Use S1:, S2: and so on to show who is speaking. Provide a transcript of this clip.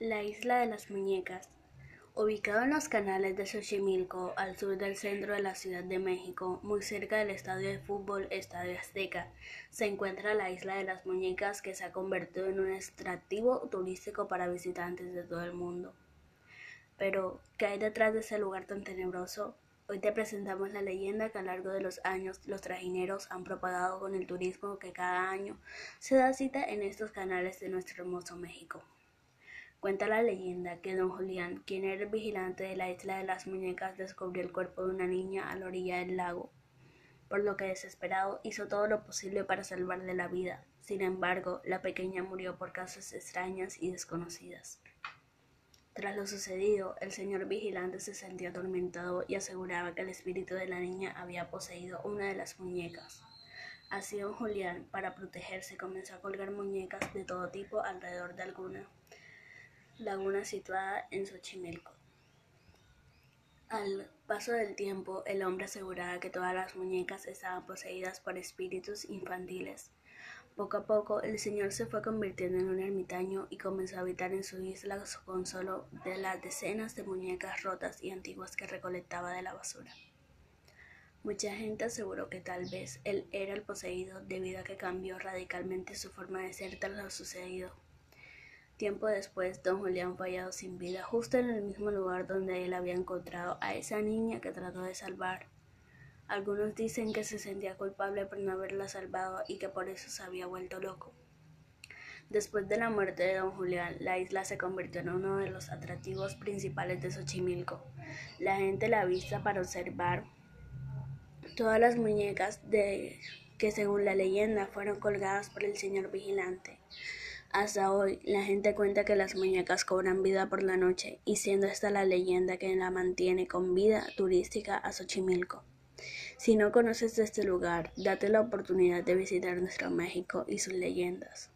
S1: La isla de las muñecas. Ubicado en los canales de Xochimilco, al sur del centro de la Ciudad de México, muy cerca del estadio de fútbol Estadio Azteca, se encuentra la isla de las muñecas que se ha convertido en un atractivo turístico para visitantes de todo el mundo. Pero, ¿qué hay detrás de ese lugar tan tenebroso? Hoy te presentamos la leyenda que a lo largo de los años los trajineros han propagado con el turismo que cada año se da cita en estos canales de nuestro hermoso México. Cuenta la leyenda que don Julián, quien era el vigilante de la isla de las muñecas, descubrió el cuerpo de una niña a la orilla del lago, por lo que desesperado hizo todo lo posible para salvarle la vida. Sin embargo, la pequeña murió por causas extrañas y desconocidas. Tras lo sucedido, el señor vigilante se sentía atormentado y aseguraba que el espíritu de la niña había poseído una de las muñecas. Así don Julián, para protegerse, comenzó a colgar muñecas de todo tipo alrededor de alguna laguna situada en Xochimilco. Al paso del tiempo, el hombre aseguraba que todas las muñecas estaban poseídas por espíritus infantiles. Poco a poco, el señor se fue convirtiendo en un ermitaño y comenzó a habitar en su isla con solo de las decenas de muñecas rotas y antiguas que recolectaba de la basura. Mucha gente aseguró que tal vez él era el poseído debido a que cambió radicalmente su forma de ser tras lo sucedido. Tiempo después, don Julián fue hallado sin vida, justo en el mismo lugar donde él había encontrado a esa niña que trató de salvar. Algunos dicen que se sentía culpable por no haberla salvado y que por eso se había vuelto loco. Después de la muerte de don Julián, la isla se convirtió en uno de los atractivos principales de Xochimilco. La gente la vista para observar todas las muñecas que según la leyenda fueron colgadas por el señor vigilante. Hasta hoy, la gente cuenta que las muñecas cobran vida por la noche, y siendo esta la leyenda que la mantiene con vida turística a Xochimilco. Si no conoces este lugar, date la oportunidad de visitar nuestro México y sus leyendas.